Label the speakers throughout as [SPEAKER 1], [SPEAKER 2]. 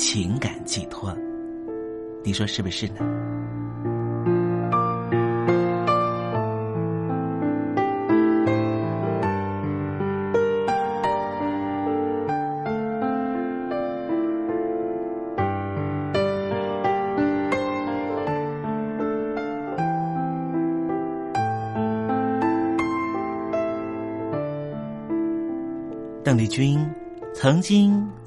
[SPEAKER 1] 情感寄托，你说是不是呢？邓丽君。曾经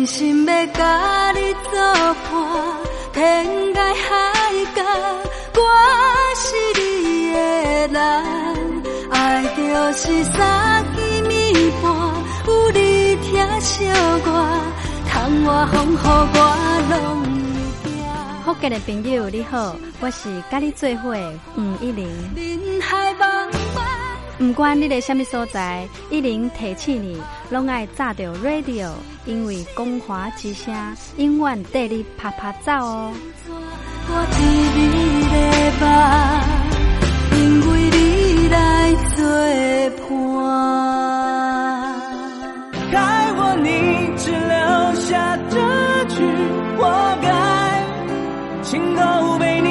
[SPEAKER 2] 真心要甲你作伴，天涯海角，我是你的人。爱就是三更暝半，有你疼惜我，窗外风雨我拢会惊。
[SPEAKER 3] 福建的朋友你好，我是甲你做伙吴一玲。
[SPEAKER 2] 人海茫茫。
[SPEAKER 3] 不管你在什么所在，一零提起你，拢爱炸着 radio，因为光华之声永远带你啪啪走哦。
[SPEAKER 2] 我替你来因为你来作伴。
[SPEAKER 4] 该我你只留下这句，活该情都被你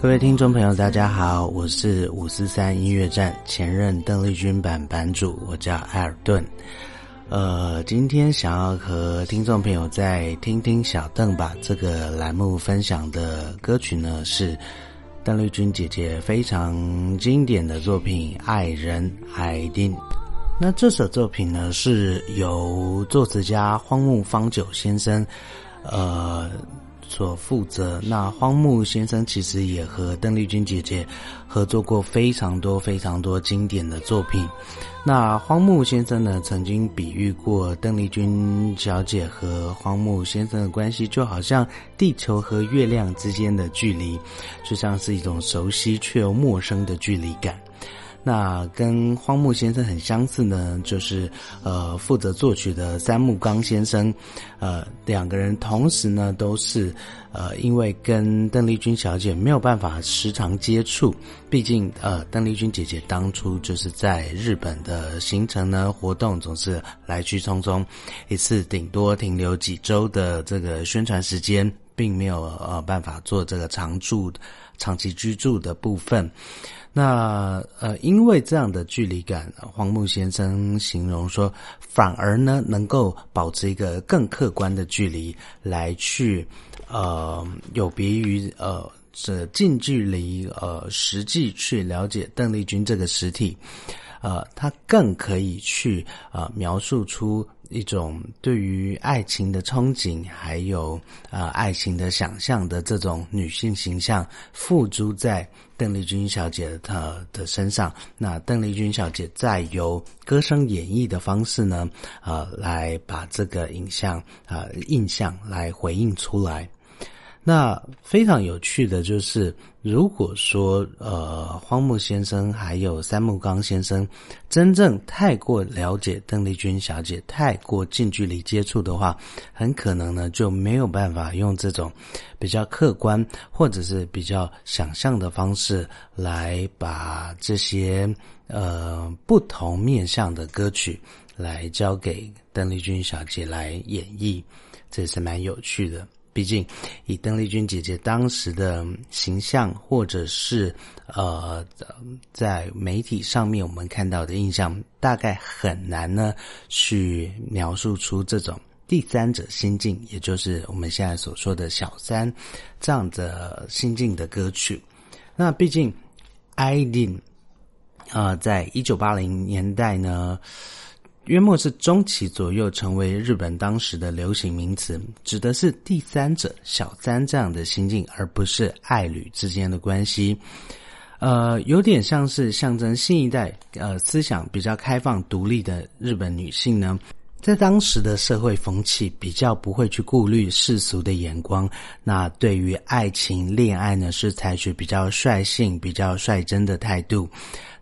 [SPEAKER 5] 各位听众朋友，大家好，我是五四三音乐站前任邓丽君版版主，我叫艾尔顿。呃，今天想要和听众朋友再听听小邓吧这个栏目分享的歌曲呢是。邓丽君姐姐非常经典的作品《爱人海丁》，那这首作品呢是由作词家荒木方久先生，呃所负责。那荒木先生其实也和邓丽君姐姐合作过非常多非常多经典的作品。那荒木先生呢，曾经比喻过邓丽君小姐和荒木先生的关系，就好像地球和月亮之间的距离，就像是一种熟悉却又陌生的距离感。那跟荒木先生很相似呢，就是呃负责作曲的三木刚先生，呃两个人同时呢都是呃因为跟邓丽君小姐没有办法时常接触，毕竟呃邓丽君姐姐当初就是在日本的行程呢活动总是来去匆匆，一次顶多停留几周的这个宣传时间，并没有呃办法做这个常住长期居住的部分。那呃，因为这样的距离感，黄木先生形容说，反而呢能够保持一个更客观的距离来去，呃，有别于呃这近距离呃实际去了解邓丽君这个实体，呃，他更可以去呃描述出。一种对于爱情的憧憬，还有呃爱情的想象的这种女性形象，付诸在邓丽君小姐她的身上。那邓丽君小姐再由歌声演绎的方式呢，呃，来把这个影像啊印象来回应出来。那非常有趣的就是，如果说呃荒木先生还有三木刚先生真正太过了解邓丽君小姐，太过近距离接触的话，很可能呢就没有办法用这种比较客观或者是比较想象的方式来把这些呃不同面向的歌曲来交给邓丽君小姐来演绎，这是蛮有趣的。毕竟，以邓丽君姐姐当时的形象，或者是呃，在媒体上面我们看到的印象，大概很难呢去描述出这种第三者心境，也就是我们现在所说的小三这样的心境的歌曲。那毕竟，艾琳啊，在一九八零年代呢。约莫是中期左右，成为日本当时的流行名词，指的是第三者小三这样的心境，而不是爱侣之间的关系。呃，有点像是象征新一代呃思想比较开放、独立的日本女性呢，在当时的社会风气比较不会去顾虑世俗的眼光，那对于爱情、恋爱呢，是采取比较率性、比较率真的态度。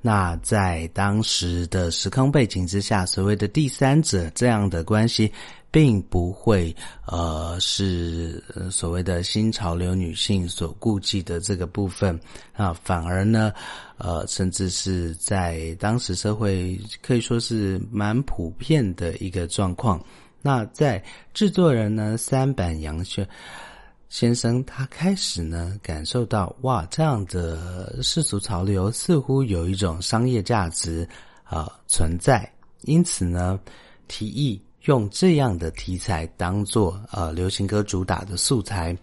[SPEAKER 5] 那在当时的时空背景之下，所谓的第三者这样的关系，并不会呃是所谓的新潮流女性所顾忌的这个部分啊，反而呢，呃，甚至是在当时社会可以说是蛮普遍的一个状况。那在制作人呢，三板洋轩。先生，他开始呢感受到哇，这样的世俗潮流似乎有一种商业价值啊存在，因此呢，提议用这样的题材当做呃流行歌主打的素材，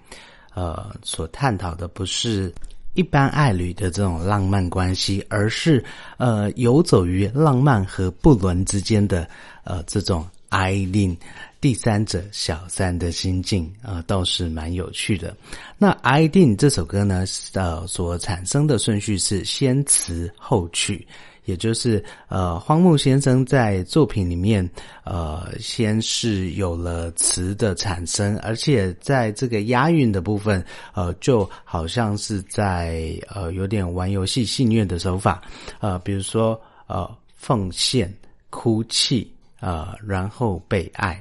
[SPEAKER 5] 呃，所探讨的不是一般爱侣的这种浪漫关系，而是呃游走于浪漫和不伦之间的呃这种爱恋。第三者小三的心境啊，倒是蛮有趣的。那《I d n 这首歌呢，呃，所产生的顺序是先词后曲，也就是呃，荒木先生在作品里面，呃，先是有了词的产生，而且在这个押韵的部分，呃，就好像是在呃，有点玩游戏戏谑的手法，呃，比如说呃，奉献、哭泣呃，然后被爱。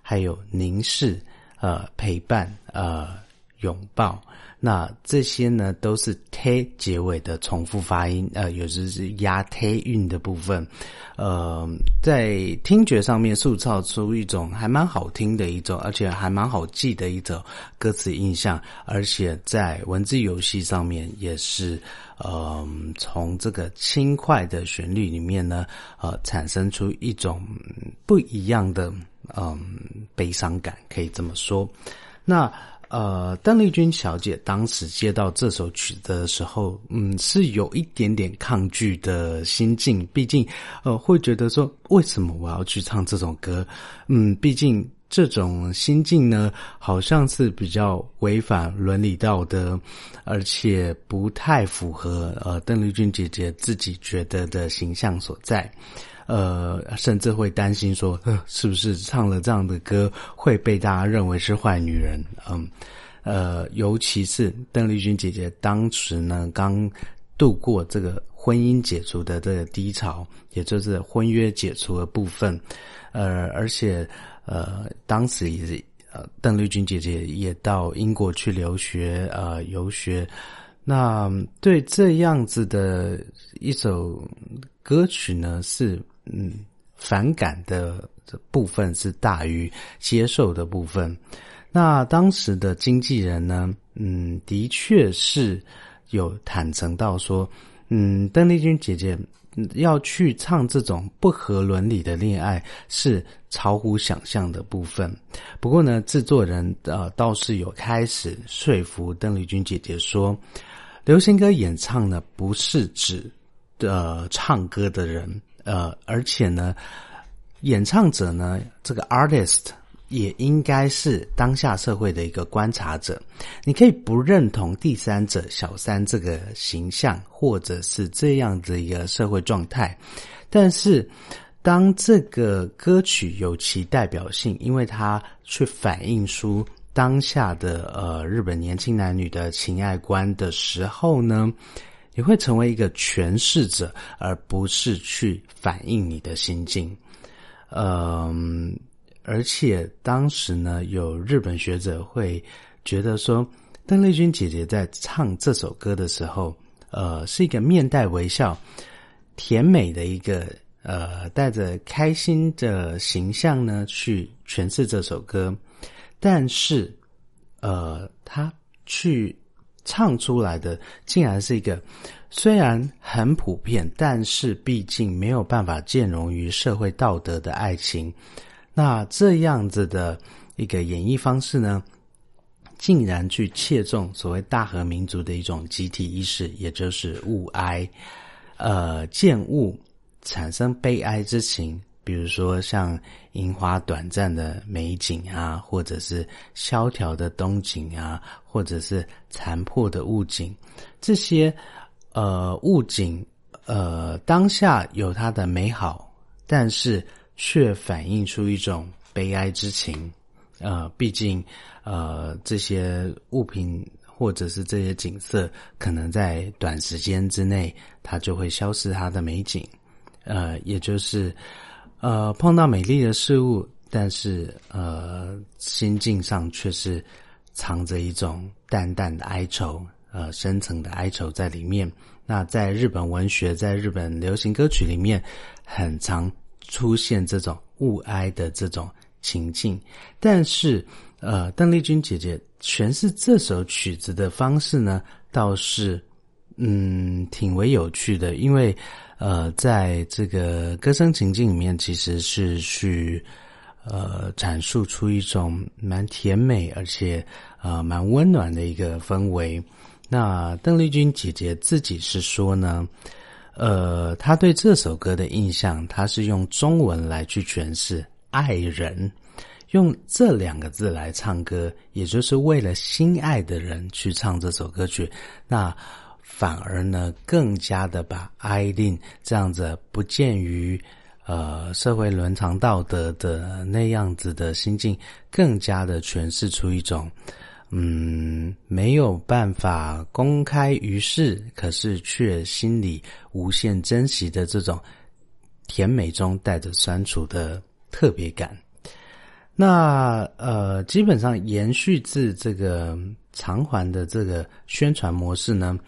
[SPEAKER 5] 还有凝视，呃，陪伴，呃，拥抱，那这些呢，都是 t 结尾的重复发音，呃，有时是压 t 韵的部分，呃，在听觉上面塑造出一种还蛮好听的一种，而且还蛮好记的一种歌词印象，而且在文字游戏上面也是，呃，从这个轻快的旋律里面呢，呃，产生出一种不一样的。嗯，悲伤感可以这么说。那呃，邓丽君小姐当时接到这首曲子的时候，嗯，是有一点点抗拒的心境。毕竟，呃，会觉得说，为什么我要去唱这种歌？嗯，毕竟这种心境呢，好像是比较违反伦理道德，而且不太符合呃邓丽君姐姐自己觉得的形象所在。呃，甚至会担心说，是不是唱了这样的歌会被大家认为是坏女人？嗯，呃，尤其是邓丽君姐姐当时呢，刚度过这个婚姻解除的这个低潮，也就是婚约解除的部分。呃，而且呃，当时也是呃，邓丽君姐姐也到英国去留学，呃，游学。那对这样子的一首歌曲呢，是。嗯，反感的部分是大于接受的部分。那当时的经纪人呢，嗯，的确是有坦诚到说，嗯，邓丽君姐姐要去唱这种不合伦理的恋爱，是超乎想象的部分。不过呢，制作人呃倒是有开始说服邓丽君姐姐说，流行歌演唱呢，不是指的唱歌的人。呃，而且呢，演唱者呢，这个 artist 也应该是当下社会的一个观察者。你可以不认同第三者小三这个形象，或者是这样的一个社会状态，但是当这个歌曲有其代表性，因为它去反映出当下的呃日本年轻男女的情爱观的时候呢，你会成为一个诠释者，而不是去反映你的心境。嗯，而且当时呢，有日本学者会觉得说，邓丽君姐姐在唱这首歌的时候，呃，是一个面带微笑、甜美的一个呃，带着开心的形象呢，去诠释这首歌。但是，呃，她去唱出来的，竟然是一个虽然很普遍，但是毕竟没有办法兼容于社会道德的爱情。那这样子的一个演绎方式呢，竟然去切中所谓大和民族的一种集体意识，也就是物哀，呃，见物产生悲哀之情。比如说像樱花短暂的美景啊，或者是萧条的冬景啊，或者是残破的物景，这些呃物景呃当下有它的美好，但是。却反映出一种悲哀之情，呃，毕竟，呃，这些物品或者是这些景色，可能在短时间之内，它就会消失它的美景，呃，也就是，呃，碰到美丽的事物，但是，呃，心境上却是藏着一种淡淡的哀愁，呃，深层的哀愁在里面。那在日本文学，在日本流行歌曲里面，很常。出现这种物哀的这种情境，但是，呃，邓丽君姐姐诠释这首曲子的方式呢，倒是，嗯，挺为有趣的。因为，呃，在这个歌声情境里面，其实是去，呃，阐述出一种蛮甜美而且，呃，蛮温暖的一个氛围。那邓丽君姐姐自己是说呢。呃，她对这首歌的印象，她是用中文来去诠释“爱人”，用这两个字来唱歌，也就是为了心爱的人去唱这首歌曲。那反而呢，更加的把爱定这样子不见于呃社会伦常道德的那样子的心境，更加的诠释出一种。嗯，没有办法公开于世，可是却心里无限珍惜的这种甜美中带着酸楚的特别感。那呃，基本上延续自这个偿还的这个宣传模式呢。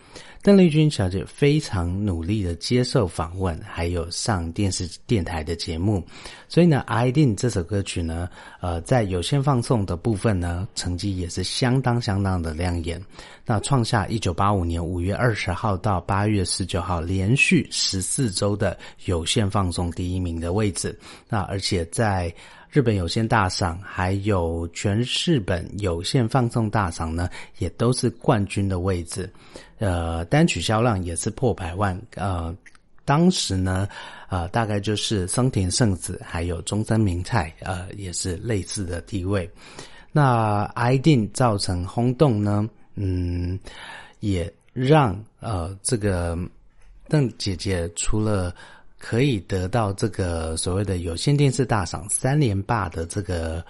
[SPEAKER 5] 邓丽君小姐非常努力的接受访问，还有上电视电台的节目，所以呢，《I Did》这首歌曲呢，呃，在有限放送的部分呢，成绩也是相当相当的亮眼。那创下一九八五年五月二十号到八月十九号连续十四周的有限放送第一名的位置。那而且在日本有线大赏，还有全日本有线放送大赏呢，也都是冠军的位置。呃，单曲销量也是破百万。呃，当时呢，呃，大概就是松田圣子还有中森明菜，呃，也是类似的地位。那 I 定造成轰动呢，嗯，也让呃这个邓姐姐除了。可以得到这个所谓的有线电视大赏三连霸的这个，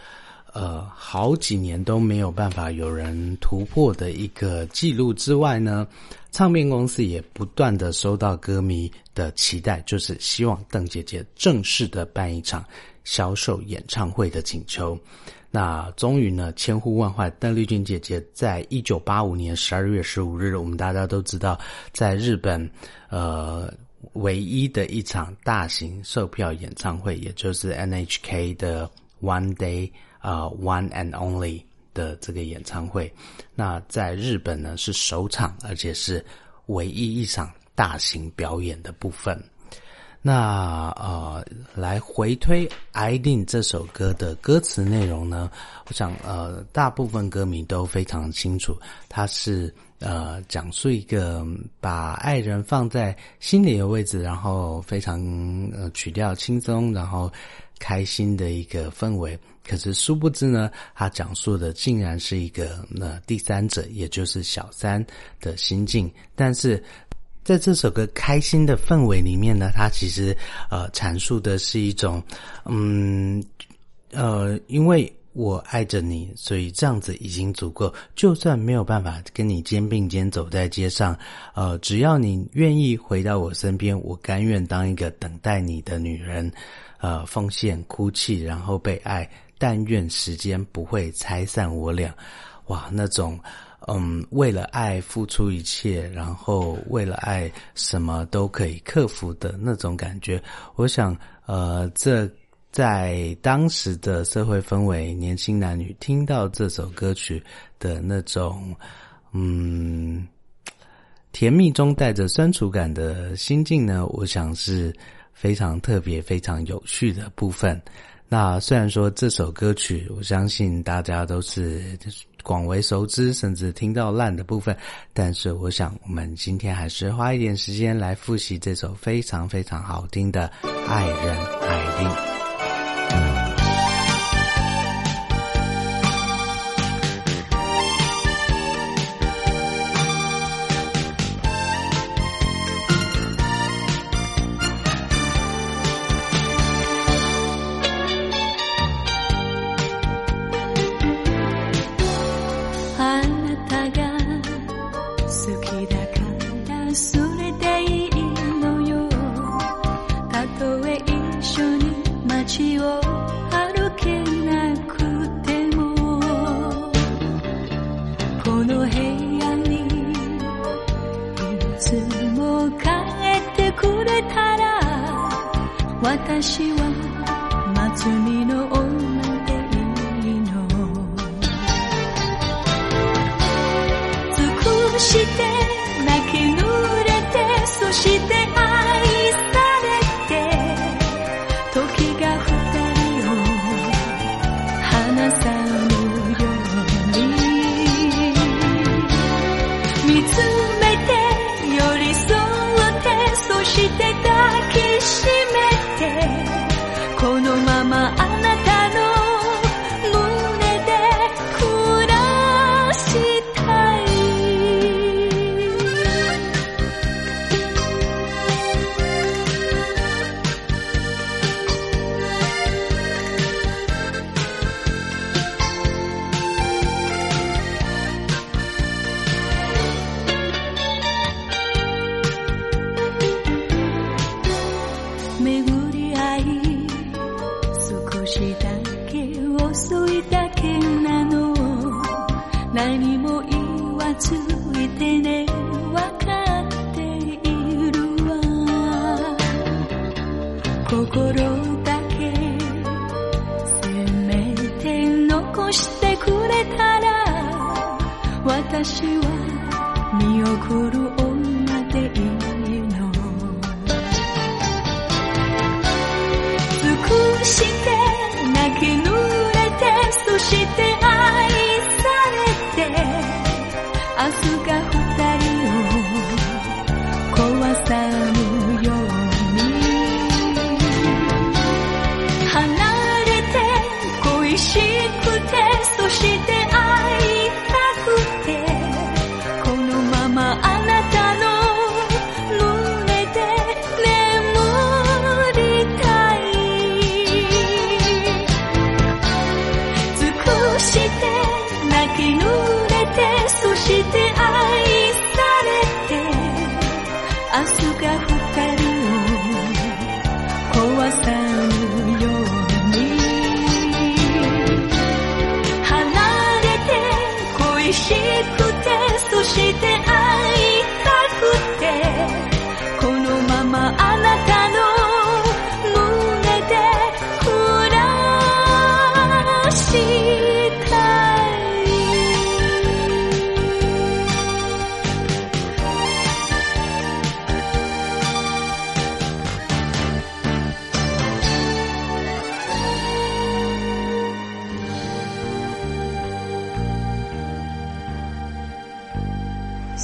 [SPEAKER 5] 呃，好几年都没有办法有人突破的一个记录之外呢，唱片公司也不断的收到歌迷的期待，就是希望邓姐姐正式的办一场销售演唱会的请求。那终于呢，千呼万唤，邓丽君姐姐在一九八五年十二月十五日，我们大家都知道，在日本，呃。唯一的一场大型售票演唱会，也就是 NHK 的 One Day 啊 One and Only 的这个演唱会。那在日本呢是首场，而且是唯一一场大型表演的部分。那呃，来回推《I d i n 这首歌的歌词内容呢，我想呃，大部分歌迷都非常清楚，它是。呃，讲述一个把爱人放在心里的位置，然后非常呃曲调轻松，然后开心的一个氛围。可是殊不知呢，他讲述的竟然是一个呃第三者，也就是小三的心境。但是在这首歌开心的氛围里面呢，他其实呃阐述的是一种嗯呃，因为
[SPEAKER 2] 我爱着你，所以这样子已经足够。就算没有办法跟你肩并肩走在街上，呃，只要你愿意回到我身边，我甘愿当一个等待你的女人，呃，奉献、哭泣，然后被爱。但愿时间不会拆散我俩。哇，那种。嗯，为了爱付出一切，然后为了爱什么都可以克服的那种感觉，我想，呃，这在当时的社会氛围，年轻男女听到这首歌曲的那种，嗯，甜蜜中带着酸楚感的心境呢，我想是非常特别、非常有趣的部分。那虽然说这首歌曲，我相信大家都是广为熟知，甚至听到烂的部分，但是我想我们今天还是花一点时间来复习这首非常非常好听的《爱人爱令この部屋にいつも帰ってくれたら私は松見の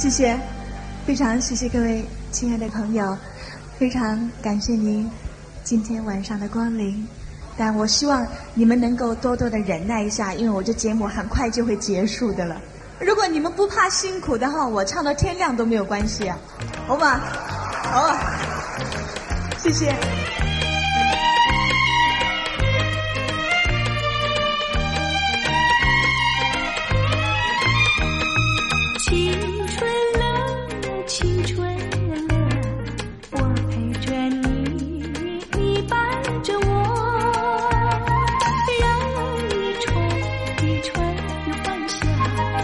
[SPEAKER 6] 谢谢，非常谢谢各位亲爱的朋友，非常感谢您今天晚上的光临。但我希望你们能够多多的忍耐一下，因为我这节目很快就会结束的了。如果你们不怕辛苦的话，我唱到天亮都没有关系啊，好吧？好，谢谢。